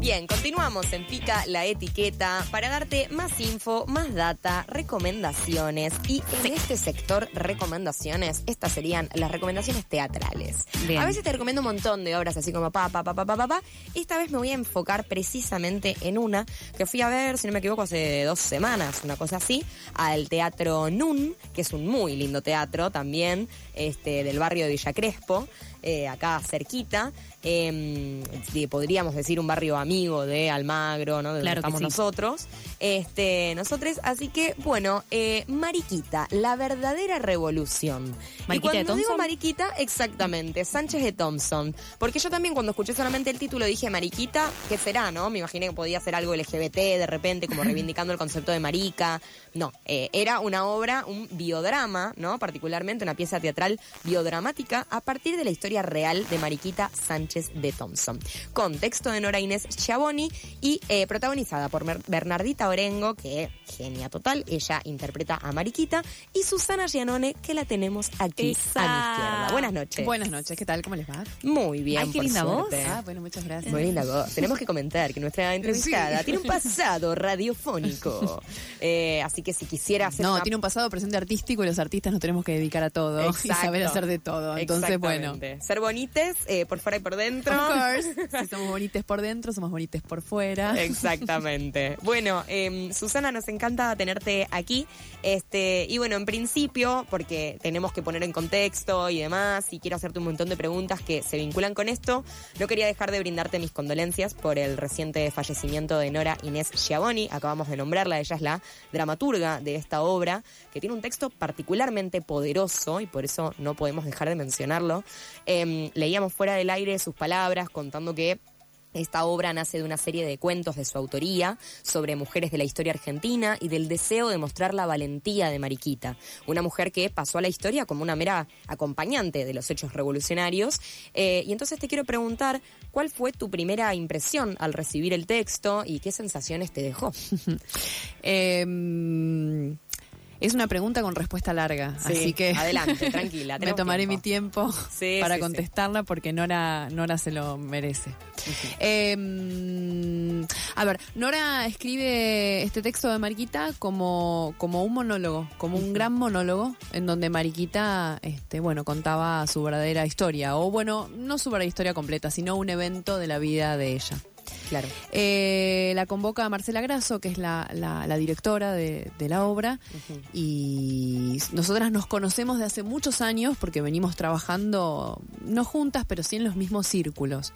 Bien, continuamos en Pica la Etiqueta para darte más info, más data, recomendaciones y en este sector recomendaciones, estas serían las recomendaciones teatrales. Bien. A veces te recomiendo un montón de obras así como pa, pa, pa, pa, pa, pa, pa. Esta vez me voy a enfocar precisamente en una que fui a ver, si no me equivoco, hace dos semanas, una cosa así, al Teatro Nun, que es un muy lindo teatro también, este, del barrio de Villa Crespo, eh, acá cerquita. eh, de- podríamos decir un barrio amigo de Almagro, ¿no? De donde Claro estamos sí. nosotros. Este, nosotros, así que, bueno, eh, Mariquita, la verdadera revolución. y ¿Mariquita de cuando digo Thompson? Mariquita, exactamente, Sánchez de Thompson. Porque yo también cuando escuché solamente el título dije Mariquita, ¿qué será, no? Me imaginé que podía ser algo LGBT de repente, como reivindicando el concepto de marica. No, eh, era una obra, un biodrama, ¿no? Particularmente una pieza teatral biodramática a partir de la historia real de Mariquita Sánchez de Thompson. Con texto de Nora Inés Schiavoni y eh, protagonizada por Bernardita Orengo, que genia total, ella interpreta a Mariquita, y Susana Gianone, que la tenemos aquí Esa. a mi izquierda. Buenas noches. Buenas noches, ¿qué tal? ¿Cómo les va? Muy bien, Ay, qué por linda voz. suerte. Ah, bueno, muchas gracias. Muy linda voz. Tenemos que comentar que nuestra entrevistada Sí. tiene un pasado radiofónico. Eh, así que si quisiera hacer No, una- tiene un pasado presente artístico y los artistas nos tenemos que dedicar a todo y saber hacer de todo. Entonces, bueno. Ser bonites eh, por fuera y por dentro. Of course. Si somos bonites por dentro, somos bonites por fuera. Exactamente. Bueno, eh, Susana, nos encanta tenerte aquí. Este, y bueno, en principio, porque tenemos que poner en contexto y demás, y quiero hacerte un montón de preguntas que se vinculan con esto, no quería dejar de brindarte mis condolencias por el reciente fallecimiento de Nora Inés Schiavoni. Acabamos de nombrarla, ella es la dramaturga de esta obra, que tiene un texto particularmente poderoso y por eso no podemos dejar de mencionarlo. Em, leíamos fuera del aire sus palabras contando que esta obra nace de una serie de cuentos de su autoría sobre mujeres de la historia argentina y del deseo de mostrar la valentía de Mariquita, una mujer que pasó a la historia como una mera acompañante de los hechos revolucionarios. Eh, y entonces te quiero preguntar, ¿cuál fue tu primera impresión al recibir el texto y qué sensaciones te dejó? Eh, es una pregunta con respuesta larga, Sí, así que adelante, tranquila, me tomaré tiempo. mi tiempo Sí, para sí, contestarla porque Nora, Nora se lo merece. Eh, a ver, Nora escribe este texto de Mariquita como, como un monólogo, como un gran monólogo en donde Mariquita, este, bueno, contaba su verdadera historia, o bueno, no su verdadera historia completa, sino un evento de la vida de ella. Claro. Eh, la convoca Marcela Grasso, que es la, la- la directora de, de la obra, y nosotras nos conocemos de hace muchos años porque venimos trabajando, no juntas, pero sí en los mismos círculos.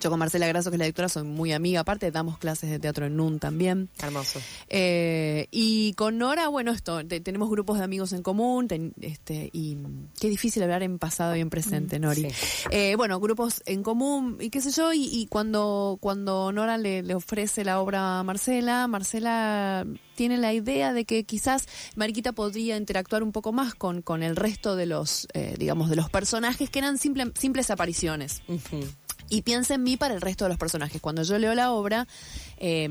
Yo con Marcela Grasso, que es la directora, soy muy amiga, aparte damos clases de teatro en NUN también. Hermoso. Eh, y con Nora, bueno, esto, te- tenemos grupos de amigos en común, ten- este, y qué difícil hablar en pasado y en presente, Nori. sí. Eh, bueno, grupos en común y qué sé yo, y, y cuando, cuando Nora le, le ofrece la obra a Marcela, Marcela tiene la idea de que quizás Mariquita podría interactuar un poco más con, con el resto de los, eh, digamos, de los personajes que eran simple- simples apariciones. Y piensa en mí para el resto de los personajes. Cuando yo leo la obra, eh,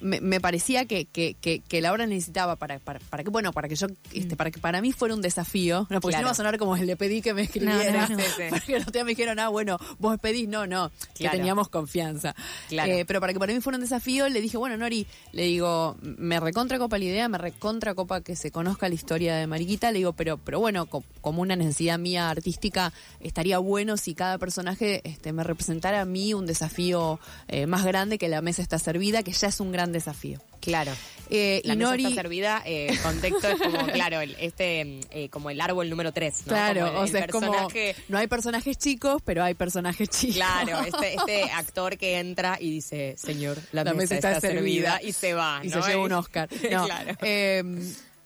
me, me parecía que, que, que, que la obra necesitaba para, para, para que, bueno, para que yo, este, para que para mí fuera un desafío, no, porque si Claro. no va a sonar como el le pedí que me escribiera, No, no, no. Sí, sí. porque los días me dijeron, ah, bueno, vos pedís, no, no, que teníamos confianza. Claro. Eh, pero para que para mí fuera un desafío, le dije, bueno, Nori, le digo, me recontra copa la idea, me recontra copa que se conozca la historia de Mariquita, le digo, pero, pero bueno, co- como una necesidad mía artística, estaría bueno si cada personaje este, me representara a mí un desafío eh, más grande que la mesa está servida, que ya es un gran desafío. Claro. Eh, La mesa está servida, eh, contexto es como, claro, el- este, eh, como el árbol número 3, ¿no? claro, el- o el sea, es como, no hay personajes chicos, pero hay personajes chicos. Claro, este, este actor que entra y dice, señor, la, mesa, está, servida, y se va, y ¿no? se lleva un Oscar. No, claro.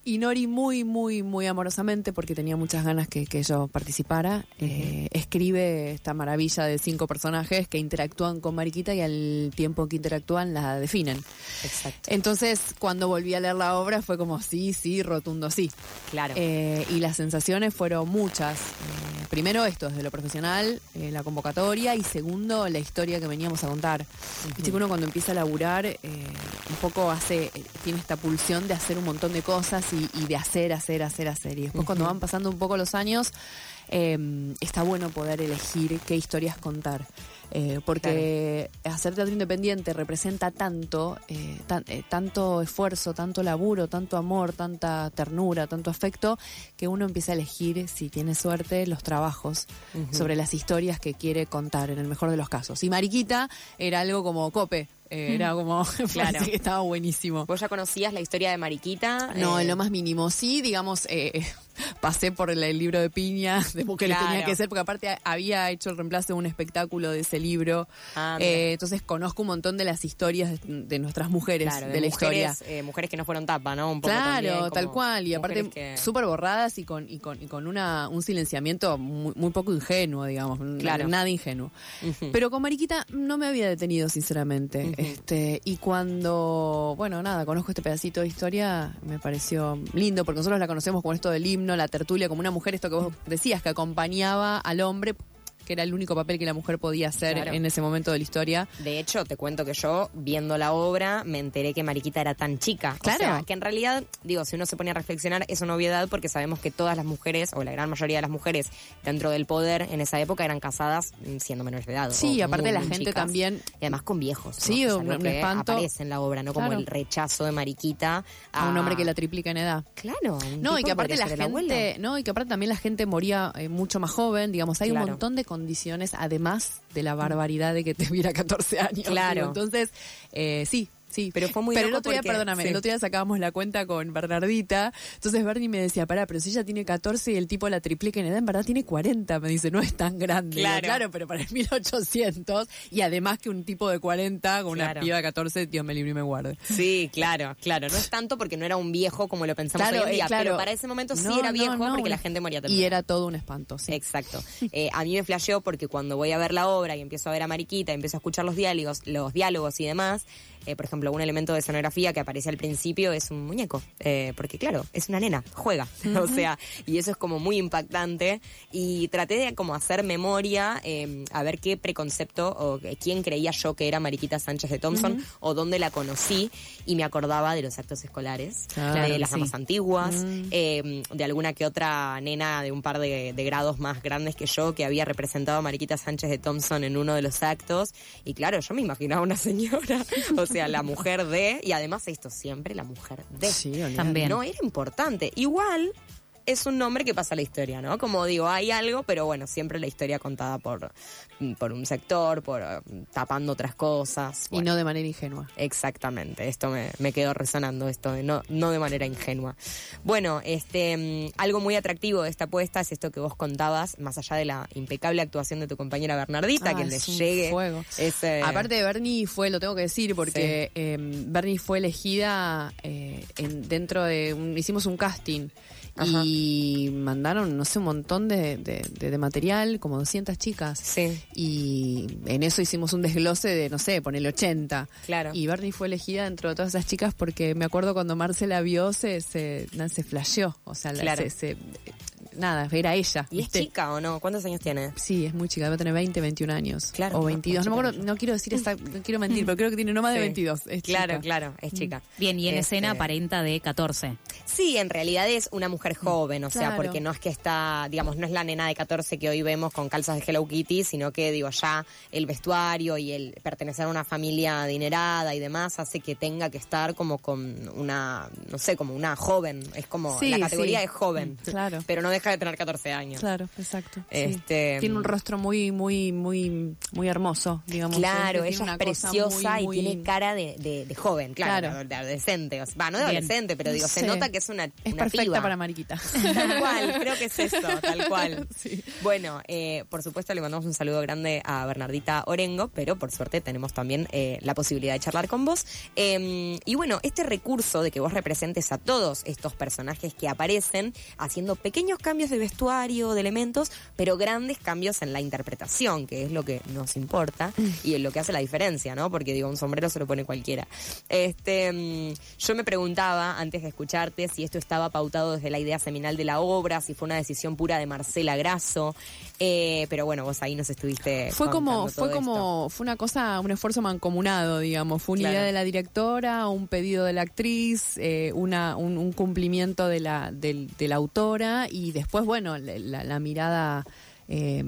Y Nori muy, muy, muy amorosamente, porque tenía muchas ganas que, que yo participara, eh, escribe esta maravilla de cinco personajes que interactúan con Mariquita y al tiempo que interactúan la definen. Exacto. Entonces, cuando volví a leer la obra fue como sí, sí, rotundo sí. Claro. Eh, y las sensaciones fueron muchas. Primero esto, desde lo profesional, eh, la convocatoria, y segundo, la historia que veníamos a contar. Viste que uno cuando empieza a laburar, eh, un poco hace, eh, tiene esta pulsión de hacer un montón de cosas y, y de hacer, hacer, hacer, hacer. Y después cuando van pasando un poco los años, eh, está bueno poder elegir qué historias contar. Eh, porque hacer teatro independiente representa tanto, eh, tan- eh, tanto esfuerzo, tanto laburo, tanto amor, tanta ternura, tanto afecto, que uno empieza a elegir, si tiene suerte, los trabajos sobre las historias que quiere contar, en el mejor de los casos. Y Mariquita era algo como cope, eh, era como, Claro. que estaba buenísimo. ¿Vos ya conocías la historia de Mariquita? No, Eh, en lo más mínimo. Sí, digamos, eh, pasé por el, libro de Piña, de que tenía que ser, porque aparte había hecho el reemplazo de un espectáculo de ese libro. Ah. Eh, entonces conozco un montón de las historias de, de nuestras mujeres, Claro, de, la historia. mujeres, eh, mujeres que no fueron tapa, ¿no? Un poco Claro, tal cual. Y aparte, que- súper borradas y con, y con, y con una, un silenciamiento muy, muy poco ingenuo, digamos. Claro. Nada ingenuo. Pero con Mariquita no me había detenido, sinceramente. Este Y cuando, bueno, nada, conozco este pedacito de historia, me pareció lindo, porque nosotros la conocemos con esto del himno, la tertulia, como una mujer, esto que vos decías, que acompañaba al hombre, que era el único papel que la mujer podía hacer Claro. en ese momento de la historia. De hecho, te cuento que yo, viendo la obra, me enteré que Mariquita era tan chica. O Claro. sea, que en realidad, digo, si uno se pone a reflexionar, es una obviedad porque sabemos que todas las mujeres, o la gran mayoría de las mujeres dentro del poder en esa época, eran casadas mm, siendo menores de edad. Sí, o aparte muy, la muy gente chicas. también Y además con viejos. ¿no? Sí, Es un- algo un que espanto. aparece en la obra, ¿no? Como Claro. el rechazo de Mariquita A un hombre que la triplica en edad. Claro. un No, y que aparte la gente, no, y que aparte también la gente moría eh, mucho más joven, digamos, hay Claro. un montón de condiciones además de la barbaridad de que te viera 14 años. Claro. Entonces, eh, sí, sí. Pero fue muy Pero el otro día, porque- perdóname, sí. el otro día sacábamos la cuenta con Bernardita, entonces Bernie me decía, pará, pero si ella tiene 14 y el tipo la triplica en edad, en verdad tiene 40, me dice, no es tan grande. Claro. claro, pero para el 1800, y además que un tipo de 40 con Claro. una piba de 14, Dios me libre y me guarde. Sí, claro, claro. No es tanto porque no era un viejo como lo pensamos Claro, hoy en eh, día, claro. pero para ese momento sí era viejo no, porque la gente moría temprano. Y era todo un espanto, sí. Exacto. Eh, a mí me flasheó porque cuando voy a ver la obra y empiezo a ver a Mariquita, y empiezo a escuchar los diálogos, los diálogos y demás, eh, por ejemplo, un elemento de escenografía que aparece al principio es un muñeco, eh, porque claro, es una nena, juega, o sea, y eso es como muy impactante. Y traté de como hacer memoria, eh, a ver qué preconcepto o quién creía yo que era Mariquita Sánchez de Thompson o dónde la conocí, y me acordaba de los actos escolares, Claro, de las sí. damas antiguas, Mm. eh, de alguna que otra nena de un par de, de grados más grandes que yo que había representado a Mariquita Sánchez de Thompson en uno de los actos. Y claro, yo me imaginaba una señora, o sea, la mujer de, y además esto siempre, la mujer de. Sí, olvidate. También. No, era importante. Igual es un nombre que pasa a la historia, ¿no? Como digo, hay algo, pero bueno, siempre la historia contada por, por un sector, por eh, tapando otras cosas. Y no de manera ingenua. Exactamente, esto me, me quedó resonando, esto de no, no de manera ingenua. Bueno, este mm, algo muy atractivo de esta apuesta es esto que vos contabas, más allá de la impecable actuación de tu compañera Bernardita, Ah, que es les llegue. fuego. ese- Aparte de Bernie fue, lo tengo que decir, porque eh, Bernie fue elegida eh, en- dentro de un, hicimos un casting Ajá. y mandaron, no sé, un montón de, de- de- de material, como 200 chicas. Sí, Y en eso hicimos un desglose de, no sé, ponele 80. claro. Y Bernie fue elegida dentro de todas esas chicas porque me acuerdo cuando Marce la vio, se, se, se flasheó. O sea, la- Claro. se- se- nada, era ella. ¿Y es chica o no? ¿Cuántos años tiene? Sí, es muy chica, debe tener 20, 21 años. Claro, O no, 22. No, me chica acuerdo, mucho. no quiero decir esa, no quiero mentir, pero creo que tiene no más de Sí. 22. Es Claro, chica. claro, es chica. Bien, y en Este, escena aparenta de 14. Sí, en realidad es una mujer joven, o sea, Claro. porque no es que está, digamos, no es la nena de 14 que hoy vemos con calzas de Hello Kitty, sino que, digo, ya el vestuario y el pertenecer a una familia adinerada y demás hace que tenga que estar como con una, no sé, como una joven. Es como, Sí, la categoría sí. es joven. Mm, claro. Pero no deja de tener 14 años. Claro, exacto. sí. Este, Tiene un rostro muy, muy, muy, muy hermoso, digamos. Claro, ella es preciosa muy, y muy- tiene cara de, de- de joven, claro, Claro. de adolescente. o sea, no de Bien. adolescente, pero digo, se nota que es una, Es una perfecta piba. para Mariquita. Tal cual, creo que es eso, tal cual. Sí. Bueno, eh, por supuesto le mandamos un saludo grande a Bernardita Orengo, pero por suerte tenemos también eh, la posibilidad de charlar con vos. Eh, y bueno, este recurso de que vos representes a todos estos personajes que aparecen haciendo pequeños cambios de vestuario, de elementos, pero grandes cambios en la interpretación, que es lo que nos importa y es lo que hace la diferencia, ¿no? Porque digo, un sombrero se lo pone cualquiera. Este, mm, yo me preguntaba antes de escucharte si esto estaba pautado desde la idea seminal de la obra, si fue una decisión pura de Marcela Grasso, eh, pero bueno, vos ahí nos estuviste. Fue como, fue como, fue una cosa, un esfuerzo mancomunado, digamos. Fue una Claro. idea de la directora, un pedido de la actriz, eh, una, un, un cumplimiento de la, del- de la autora y después, bueno, la, mirada eh,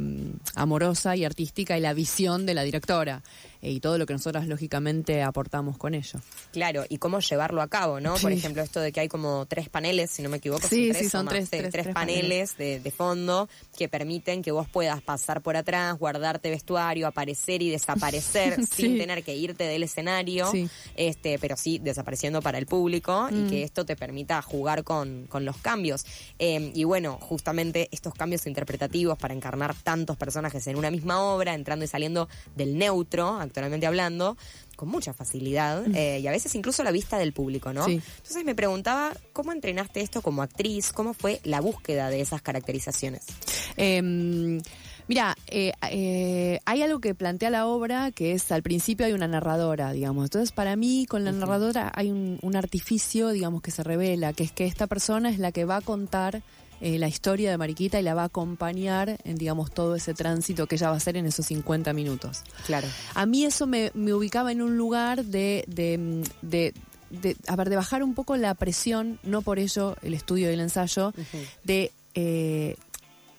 amorosa y artística y la visión de la directora y todo lo que nosotras lógicamente aportamos con ello. Claro, y cómo llevarlo a cabo, ¿no? Por ejemplo, esto de que hay como tres paneles, si no me equivoco, Sí, son tres, sí, son más, tres- tres- paneles de, de fondo que permiten que vos puedas pasar por atrás, guardarte vestuario, aparecer y desaparecer sin tener que irte del escenario, este, pero sí desapareciendo para el público y Mm. que esto te permita jugar con, con los cambios. Eh, y bueno, justamente estos cambios interpretativos para encarnar tantos personajes en una misma obra, entrando y saliendo del neutro, actualmente hablando, con mucha facilidad eh, y a veces incluso a la vista del público, ¿no? Sí. Entonces me preguntaba, ¿cómo entrenaste esto como actriz? ¿Cómo fue la búsqueda de esas caracterizaciones? Eh, mira, eh, eh, hay algo que plantea la obra que es al principio hay una narradora, digamos. Entonces, para mí, con la narradora hay un, un artificio, digamos, que se revela, que es que esta persona es la que va a contar eh, la historia de Mariquita y la va a acompañar en, digamos, todo ese tránsito que ella va a hacer en esos 50 minutos. Claro. A mí eso me, me ubicaba en un lugar de, de, de, de- a ver, de bajar un poco la presión, no por ello el estudio y el ensayo, de, eh,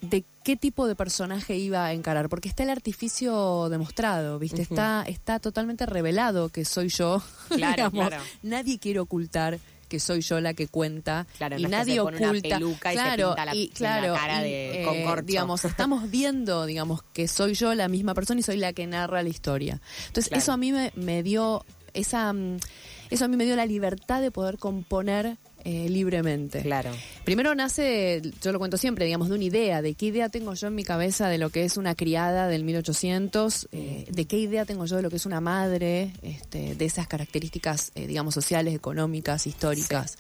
de qué tipo de personaje iba a encarar, porque está el artificio demostrado, ¿viste? Está, está totalmente revelado que soy yo. Claro, digamos. claro. Nadie quiere ocultar que soy yo la que cuenta Claro, y no es que nadie se pone una oculta peluca y se claro pinta la- y claro cara y, de- eh, con corcho. digamos estamos viendo digamos que soy yo la misma persona y soy la que narra la historia entonces Claro. eso a mí me, me dio esa mm, eso a mí me dio la libertad de poder componer eh, libremente Claro. Primero nace, yo lo cuento siempre, digamos, de una idea, de qué idea tengo yo en mi cabeza de lo que es una criada del 1800, eh, de qué idea tengo yo de lo que es una madre, este, de esas características, eh, digamos, sociales, económicas, históricas.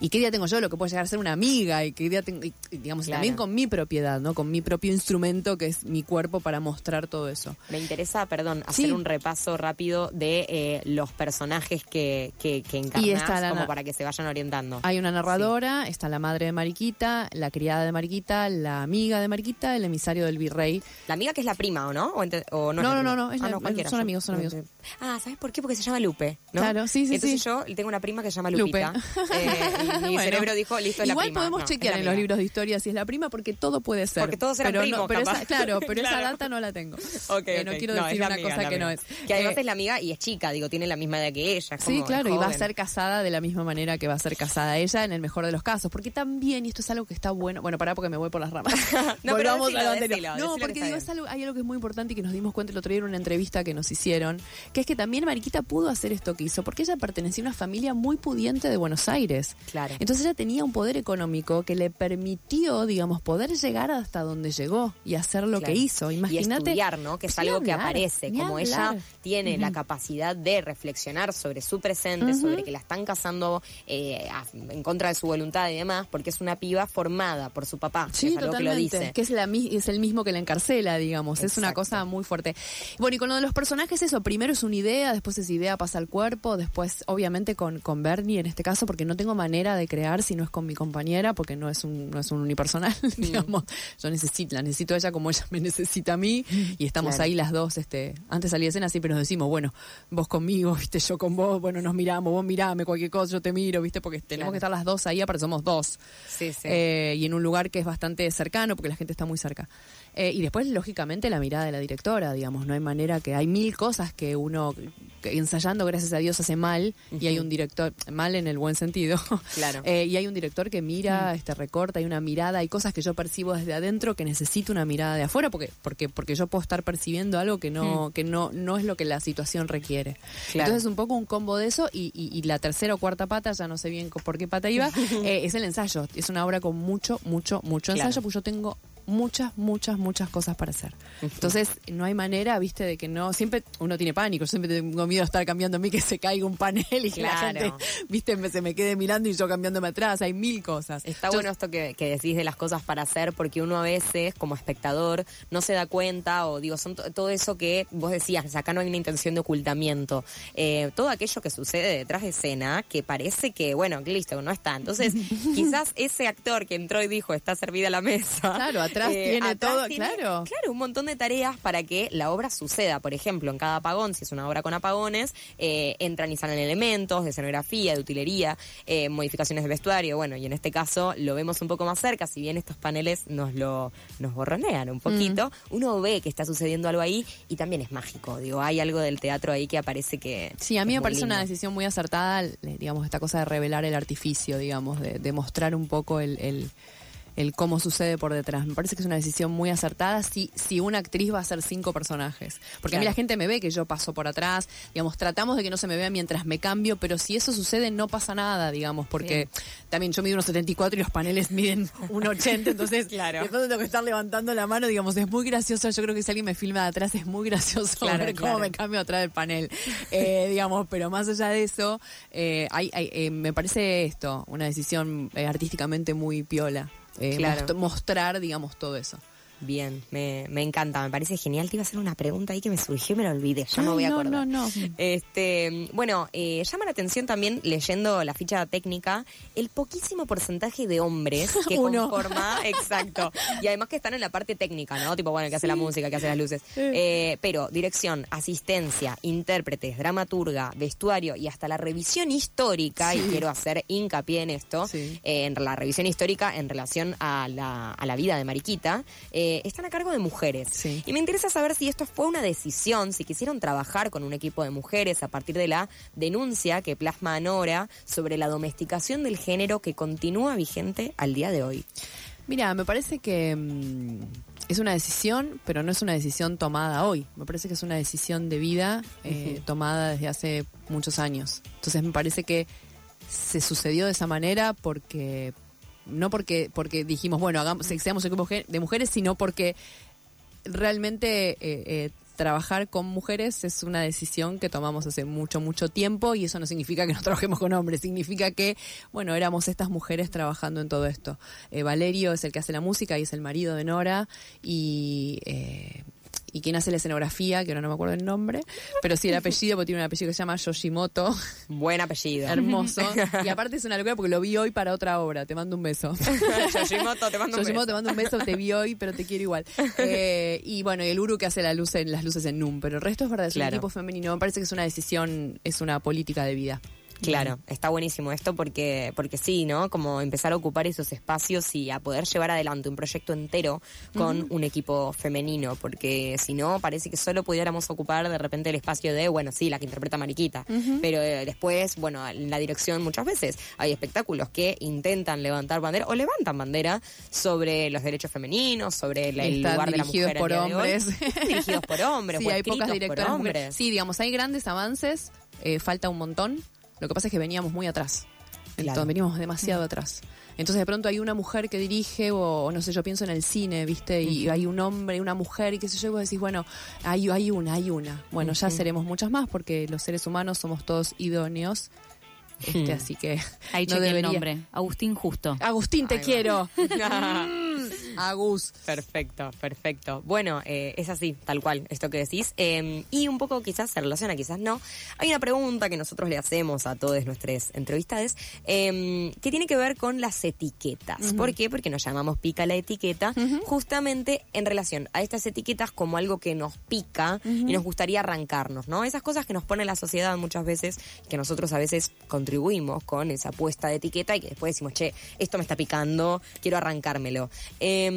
Y qué idea tengo yo de lo que puede llegar a ser una amiga, y qué idea tengo, y, digamos, Claro. también con mi propiedad, ¿no? Con mi propio instrumento que es mi cuerpo para mostrar todo eso. Me interesa, perdón, hacer Sí. un repaso rápido de eh, los personajes que, que, que encarnás, Y está la- como para que se vayan orientando. Hay una narradora, está la madre de Mariquita, la criada de Mariquita, la amiga de Mariquita, el emisario del virrey. La amiga que es la prima, ¿o no? ¿O, ente- o no, No, la no, no, no, es Ah, la- cualquiera, son yo- amigos, son amigos. Ah, ¿sabes por qué? Porque se llama Lupe, ¿no? Claro, sí, sí, Entonces sí. yo tengo una prima que se llama Lupe. Lupita. eh, y mi Bueno. cerebro dijo, listo, es la Igual prima. podemos No, es chequear en los libros de historia si es la prima porque todo puede ser. Porque todos eran pero primos, pero capaz. esa, Claro, pero esa data no la tengo. Ok, Eh, no quiero decir una amiga, cosa que no es. Que además Eh, es la amiga y es chica, digo, tiene la misma edad que ella. Sí, claro, y va a ser casada de la misma manera que va a ser casada ella en el mejor de los casos. Porque también, y esto es algo que está bueno, bueno, pará porque me voy por las ramas. No, pero Volvamos decilo, a lo anterior. decilo, no, decilo porque digo, es algo, hay algo que es muy importante y que nos dimos cuenta el otro día en una entrevista que nos hicieron, que es que también Mariquita pudo hacer esto que hizo, porque ella pertenecía a una familia muy pudiente de Buenos Aires. Claro. Entonces ella tenía un poder económico que le permitió, digamos, poder llegar hasta donde llegó y hacer lo Claro. que hizo. Y Imagínate. estudiar, ¿no? Que es algo que aparece, como ella tiene la capacidad de reflexionar sobre su presente, sobre que la están casando eh, en contra de su voluntad y demás, porque es una piba formada por su papá, que Sí, es algo que lo totalmente. dice. Que es, la, es el mismo que la encarcela, digamos. Es una cosa muy fuerte. Bueno, y con lo de los personajes, eso. Primero es una idea, después esa idea pasa al cuerpo, después, obviamente, con, con Bernie en este caso, porque no tengo manera de crear si no es con mi compañera, porque no es un, no es un unipersonal, digamos. Yo necesito, la necesito a ella como ella me necesita a mí, y estamos Claro. ahí las dos. este Antes salí de escena, siempre nos decimos, bueno, vos conmigo, viste, yo con vos, bueno, nos miramos, vos mirame cualquier cosa, yo te miro, viste, porque tenemos Claro. que estar las dos ahí, aparte somos dos. Sí, sí. Eh, y en un lugar que es bastante cercano, porque la gente está muy cerca. Eh, y después, lógicamente, la mirada de la directora, digamos, no hay manera que hay mil cosas que uno que ensayando, gracias a Dios, hace mal, y hay un director, mal en el buen sentido, Claro. Eh, y hay un director que mira, este recorta, hay una mirada, hay cosas que yo percibo desde adentro que necesito una mirada de afuera, porque, porque, porque yo puedo estar percibiendo algo que no, que no, no es lo que la situación requiere. Claro. Entonces, un poco un combo de eso, y, y- y la tercera o cuarta pata, ya no sé bien por qué pata iba, eh, es el ensayo. Es una obra con mucho, mucho, mucho Claro. ensayo, pues yo tengo muchas, muchas, muchas cosas para hacer. Entonces, no hay manera, viste, de que no. Siempre uno tiene pánico. Yo siempre tengo miedo de estar cambiando a mí que se caiga un panel y que la Claro. gente, viste, se me quede mirando y yo cambiándome atrás. Hay mil cosas. Está Yo- bueno esto que, que decís de las cosas para hacer, porque uno a veces, como espectador, no se da cuenta, o digo, son to- todo eso que vos decías, acá no hay una intención de ocultamiento. Eh, todo aquello que sucede detrás de escena, que parece que, bueno, listo, no está. Entonces, quizás ese actor que entró y dijo, está servida la mesa. Claro, atrás atrás tiene atrás todo, tiene, claro. Claro, un montón de tareas para que la obra suceda. Por ejemplo, en cada apagón, si es una obra con apagones, eh, entran y salen elementos de escenografía, de utilería, eh, modificaciones de vestuario. Bueno, y en este caso lo vemos un poco más cerca, si bien estos paneles nos lo nos borronean un poquito, uno ve que está sucediendo algo ahí y también es mágico. Digo, hay algo del teatro ahí que aparece que. Sí, a mí me parece una decisión muy acertada, digamos, esta cosa de revelar el artificio, digamos, de, de mostrar un poco el, el- el cómo sucede por detrás. Me parece que es una decisión muy acertada si, si una actriz va a hacer cinco personajes. Porque a mí la gente me ve que yo paso por atrás, digamos, tratamos de que no se me vea mientras me cambio, pero si eso sucede no pasa nada, digamos, porque también yo mido unos 74 y los paneles miden 1,80, entonces Claro. pronto tengo que estar levantando la mano, digamos, es muy gracioso. Yo creo que si alguien me filma de atrás es muy gracioso Claro, ver cómo me cambio atrás del panel, Eh, digamos, pero más allá de eso, eh, hay, hay- eh, me parece esto, una decisión artísticamente muy piola. Eh, Claro. most- mostrar, digamos, todo eso. Bien, me, me encanta, me parece genial. Te iba a hacer una pregunta ahí que me surgió y me la olvidé, ya me Ay, voy a no, acordar. no, no. Este, bueno, eh, llama la atención también leyendo la ficha técnica el poquísimo porcentaje de hombres que Uno. conforma, exacto, y además que están en la parte técnica, ¿no? Tipo, bueno, el que hace la música, el que hace las luces. Eh, pero dirección, asistencia, intérpretes, dramaturga, vestuario y hasta la revisión histórica, y quiero hacer hincapié en esto, Sí. eh, en la revisión histórica en relación a la, a la vida de Mariquita, eh, están a cargo de mujeres. Sí. Y me interesa saber si esto fue una decisión, si quisieron trabajar con un equipo de mujeres a partir de la denuncia que plasma Nora sobre la domesticación del género que continúa vigente al día de hoy. Mira, me parece que mm, es una decisión, pero no es una decisión tomada hoy. Me parece que es una decisión de vida eh, tomada desde hace muchos años. Entonces me parece que se sucedió de esa manera porque no porque porque dijimos bueno hagamos seamos equipo ge- de mujeres, sino porque realmente eh, eh, trabajar con mujeres es una decisión que tomamos hace mucho, mucho tiempo y eso no significa que no trabajemos con hombres, significa que, bueno, éramos estas mujeres trabajando en todo esto. Eh, Valerio es el que hace la música y es el marido de Nora y... y quien hace la escenografía, que ahora no me acuerdo el nombre, pero sí el apellido, porque tiene un apellido que se llama Yoshimoto, Buen apellido. hermoso. Y aparte es una locura porque lo vi hoy para otra obra, te mando un beso. Yoshimoto, te mando un Yoshimoto, beso. te mando un beso, te vi hoy, pero te quiero igual. Eh, y bueno, y el Uru que hace la luz en, las luces en NUM, pero el resto es verdad, es Claro. un equipo femenino. Me parece que es una decisión, es una política de vida. Claro, está buenísimo esto porque, porque sí, ¿no? Como empezar a ocupar esos espacios y a poder llevar adelante un proyecto entero con un equipo femenino, porque si no, parece que solo pudiéramos ocupar de repente el espacio de, bueno, sí, la que interpreta Mariquita, pero eh, después, bueno, en la dirección muchas veces hay espectáculos que intentan levantar bandera o levantan bandera sobre los derechos femeninos, sobre el, el Están lugar de la mujer por hoy. hombres. Dirigidos por hombres, Sí, o hay pocas por directoras hombres. mujeres. Sí, digamos, hay grandes avances, eh, falta un montón. Lo que pasa es que veníamos muy atrás. Claro. Entonces, veníamos demasiado atrás. Entonces de pronto hay una mujer que dirige o, o no sé, yo pienso en el cine, ¿viste? Y hay un hombre y una mujer y qué sé yo, y vos decís, bueno, hay, hay una, hay una. Bueno, ya seremos muchas más porque los seres humanos somos todos idóneos. Este, así que Ahí no chequeé el nombre. Agustín Justo. Agustín, te quiero. Agus. Perfecto, perfecto. Bueno, eh, es así, tal cual, esto que decís. Eh, y un poco quizás se relaciona, quizás no. Hay una pregunta que nosotros le hacemos a todos nuestros entrevistados eh, que tiene que ver con las etiquetas. ¿Por qué? Porque nos llamamos pica la etiqueta, justamente en relación a estas etiquetas como algo que nos pica y nos gustaría arrancarnos, ¿no? Esas cosas que nos pone la sociedad muchas veces, que nosotros a veces contribuimos con esa puesta de etiqueta y que después decimos, che, esto me está picando, quiero arrancármelo. Eh,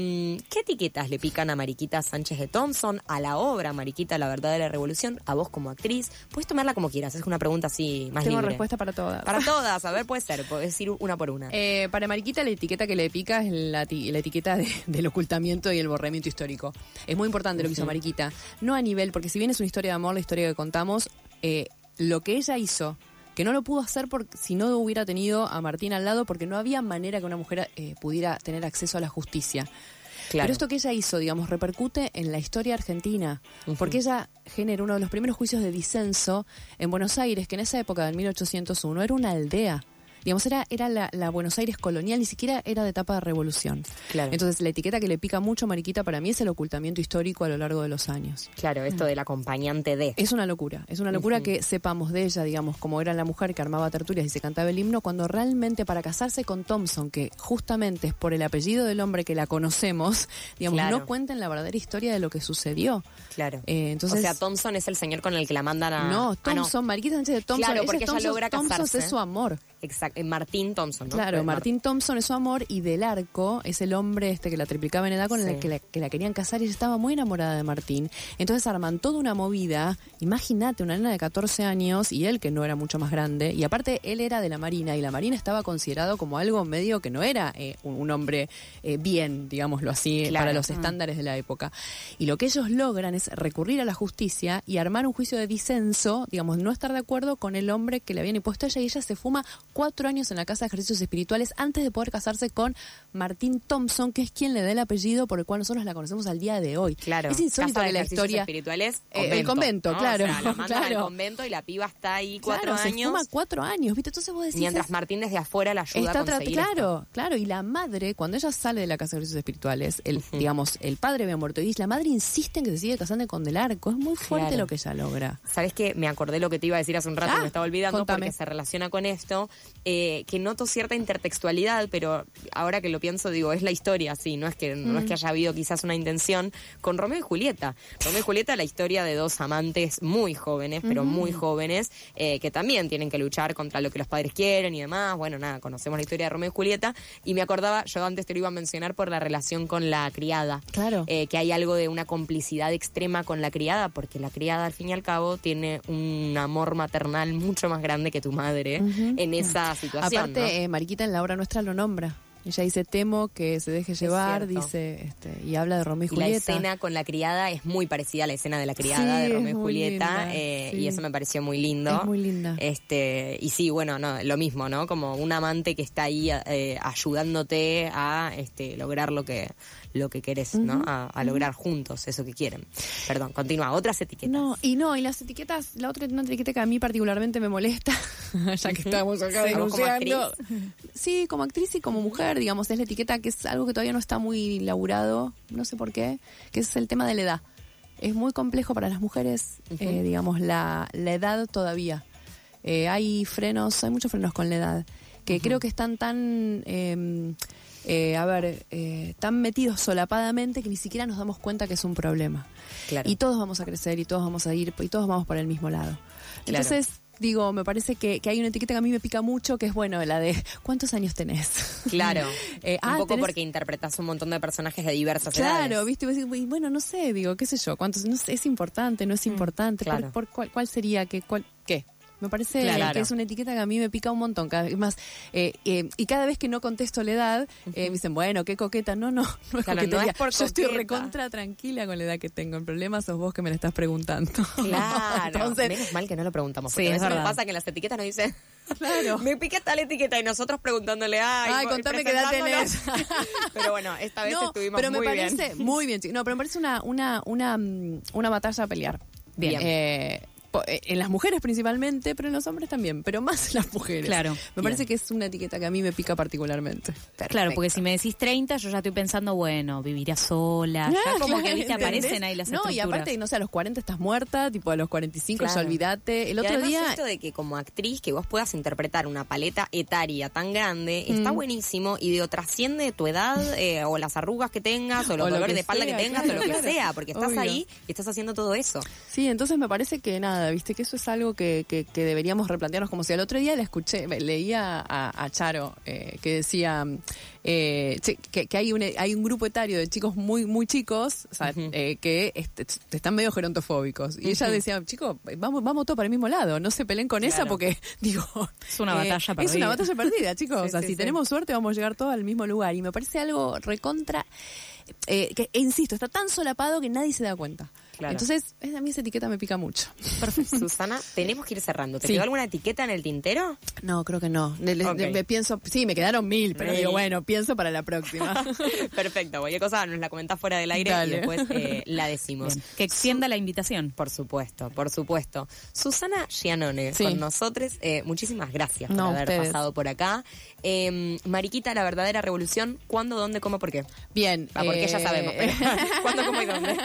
¿Qué etiquetas le pican a Mariquita Sánchez de Thompson, a la obra Mariquita, la verdad de la revolución, a vos como actriz? Puedes tomarla como quieras, es una pregunta así más Tengo libre. respuesta para todas. Para todas, a ver, puede ser, puedes ir una por una. Eh, para Mariquita la etiqueta que le pica es la, la etiqueta de- del ocultamiento y el borramiento histórico. Es muy importante lo que hizo Mariquita. No a nivel, porque si bien es una historia de amor, la historia que contamos, eh, lo que ella hizo, que no lo pudo hacer por, si no hubiera tenido a Martín al lado, porque no había manera que una mujer eh, pudiera tener acceso a la justicia. Claro. Pero esto que ella hizo, digamos, repercute en la historia argentina, porque ella genera uno de los primeros juicios de disenso en Buenos Aires, que en esa época del 1801 era una aldea. Digamos, era, era la, la Buenos Aires colonial, ni siquiera era de etapa de revolución. Claro. Entonces, la etiqueta que le pica mucho a Mariquita para mí es el ocultamiento histórico a lo largo de los años. Claro, esto del acompañante de. Es una locura, es una locura que sepamos de ella, digamos, como era la mujer que armaba tertulias y se cantaba el himno, cuando realmente para casarse con Thompson, que justamente es por el apellido del hombre que la conocemos, digamos, Claro. no cuentan la verdadera historia de lo que sucedió. Claro. Eh, entonces, o sea, Thompson es el señor con el que la mandan a. no, Ah, Thompson, Mariquita Sánchez de Thompson, Claro, ella porque es ella Thompson, logra Thompson casarse. es su amor. Exacto. Eh, Martín Thompson, ¿no? Claro, Eh, Mar- Martín Thompson es su amor y Del Arco es el hombre este que la triplicaba en edad con Sí. el que la, que la querían casar y ella estaba muy enamorada de Martín. Entonces arman toda una movida, imagínate una nena de 14 años y él que no era mucho más grande y aparte él era de la Marina y la Marina estaba considerado como algo medio que no era eh, un, un hombre eh, bien, digámoslo así, Claro. para los estándares de la época. Y lo que ellos logran es recurrir a la justicia y armar un juicio de disenso, digamos, no estar de acuerdo con el hombre que le habían impuesto a ella y ella se fuma cuatro años en la Casa de Ejercicios Espirituales antes de poder casarse con Martín Thompson, que es quien le da el apellido por el cual nosotros la conocemos al día de hoy. Claro. Es insólito Casa de la ejercicios historia... espirituales, Eh, el convento, ¿no? claro, O sea, la mandan al claro. convento y la piba está ahí cuatro Claro, se años. fuma cuatro años, ¿viste? Entonces vos decís... Mientras Martín desde afuera la ayuda Está a conseguir claro, claro, y la madre, cuando ella sale de la casa de ejercicios espirituales, el, digamos, el padre había muerto y la madre insiste en que se siga casando con Del Arco. Es muy fuerte Claro. lo que ella logra. ¿Sabes qué? Me acordé lo que te iba a decir hace un rato y me estaba olvidando contame. porque se relaciona con esto, eh, que noto cierta intertextualidad, pero ahora que lo pienso, digo, es la historia, sí, no es que no Mm. es que haya habido quizás una intención con Romeo y Julieta. Romeo y Julieta, la historia de dos amantes muy jóvenes, pero muy jóvenes, eh, que también tienen que luchar contra lo que los padres quieren y demás. Bueno, nada, conocemos la historia de Romeo y Julieta y me acordaba, yo antes te lo iba a mencionar por la relación con la criada. Claro. Eh, que hay algo de una complicidad extrema con la criada, porque la criada al fin y al cabo tiene un amor maternal mucho más grande que tu madre en esa situación. Aparte, ¿no? eh, Mariquita en la obra nuestra lo nombra. Ella dice, temo que se deje llevar, dice, este, y habla de Romeo y Y la Julieta. escena con la criada es muy parecida a la escena de la criada Sí, de Romeo y Julieta, linda, eh, sí. y eso me pareció muy lindo. Es muy linda. Este, y sí, bueno, no, lo mismo, ¿no? Como un amante que está ahí eh, ayudándote a este, lograr lo que, lo que querés, ¿no? A, a lograr juntos eso que quieren. Perdón, continúa. Otras etiquetas. No, y no, y las etiquetas, la otra una etiqueta que a mí particularmente me molesta, ya que estamos acá Sí, ¿vos como denunciando. Sí, como actriz y como mujer, digamos, es la etiqueta que es algo que todavía no está muy laburado, no sé por qué, que es el tema de la edad. Es muy complejo para las mujeres, eh, digamos, la, la edad todavía. Eh, hay frenos, hay muchos frenos con la edad, que creo que están tan, eh, eh, a ver, eh, tan metidos solapadamente que ni siquiera nos damos cuenta que es un problema. Claro. Y todos vamos a crecer y todos vamos a ir y todos vamos para el mismo lado. Claro. Entonces, digo, me parece que, que hay una etiqueta que a mí me pica mucho, que es, bueno, la de ¿cuántos años tenés? Claro. Eh, un ah, poco tenés- porque interpretas un montón de personajes de diversas Claro, edades. viste, y vos decís, "Uy, bueno, no sé, digo, qué sé yo, cuántos, no sé, es importante, no es importante, ¿Por- claro. por, cuál, cuál sería, qué, cuál, qué? Me parece Claro. que es una etiqueta que a mí me pica un montón, cada vez más. eh, eh, y cada vez que no contesto la edad, eh, me dicen, bueno, qué coqueta. No, no, no es Claro, no es por Yo estoy recontra tranquila con la edad que tengo. El problema sos vos que me la estás preguntando. Claro. Entonces, Menos mal que no lo preguntamos. Sí, Porque a es veces me verdad. pasa que en las etiquetas nos dicen. Claro. Me pica tal etiqueta y nosotros preguntándole, ay, Ay, contame qué edad tenés. pero bueno, esta vez no, estuvimos pero me muy parece bien. muy bien. No, pero me parece una una una mm, una batalla a pelear. Bien. Eh, en las mujeres principalmente, pero en los hombres también, pero más en las mujeres. Claro. Me parece que es una etiqueta que a mí me pica particularmente. Claro, porque si me decís 30, yo ya estoy pensando, bueno, viviría sola. ya como que, viste, aparecen ahí las No, y aparte, no sé, a los 40 estás muerta, tipo a los 45 ya Claro. olvídate. El Y otro además día... esto de que como actriz que vos puedas interpretar una paleta etaria tan grande está Mm. buenísimo y digo trasciende tu edad eh, o las arrugas que tengas o los dolores de espalda sea, que tengas claro, o lo que claro. sea porque estás Obvio. ahí y estás haciendo todo eso Sí, entonces me parece que nada, viste, que eso es algo que, que, que deberíamos replantearnos. Como si el otro día le escuché, leía a, a Charo eh, que decía eh, que, que hay, un, hay un grupo etario de chicos muy muy chicos o sea, eh, que este, están medio gerontofóbicos. Y ella decía, chicos, vamos, vamos todos para el mismo lado, no se peleen con esa porque, digo... Es una batalla Es perdida. una batalla perdida, chicos. Sí, o sea, sí, si sí. tenemos suerte vamos a llegar todos al mismo lugar. Y me parece algo recontra... eh, que, e insisto, está tan solapado que nadie se da cuenta. Claro. Entonces, a mí esa etiqueta me pica mucho. Perfecto. Susana, tenemos que ir cerrando. ¿Te Sí. quedó alguna etiqueta en el tintero? No, creo que no. Le- le- Ok. me pienso, sí, me quedaron mil, pero Mil. digo, bueno, pienso para la próxima. Perfecto, cualquier cosa nos la comentás fuera del aire Dale. y después eh, la decimos. Bien, Que extienda la invitación. Por supuesto, por supuesto. Susana Gianone Sí. con nosotros, eh, muchísimas gracias por haber ustedes. pasado por acá. Eh, Mariquita, la verdadera revolución, ¿cuándo, dónde, cómo, por qué? Bien. Ah, porque ya eh, sabemos, pero ¿cuándo, cómo y dónde?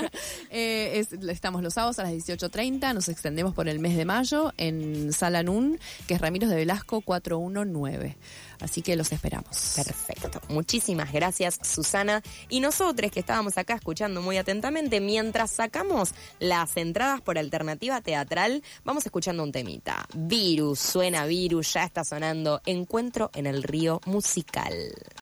Eh, es- estamos los sábados a las 18.30, nos extendemos por el mes de mayo en Sala Nun, que es Ramírez de Velasco 419. Así que los esperamos. Perfecto. Muchísimas gracias, Susana. Y nosotros que estábamos acá escuchando muy atentamente, mientras sacamos las entradas por alternativa teatral, vamos escuchando un temita. Virus, suena virus, ya está sonando Encuentro en el río musical.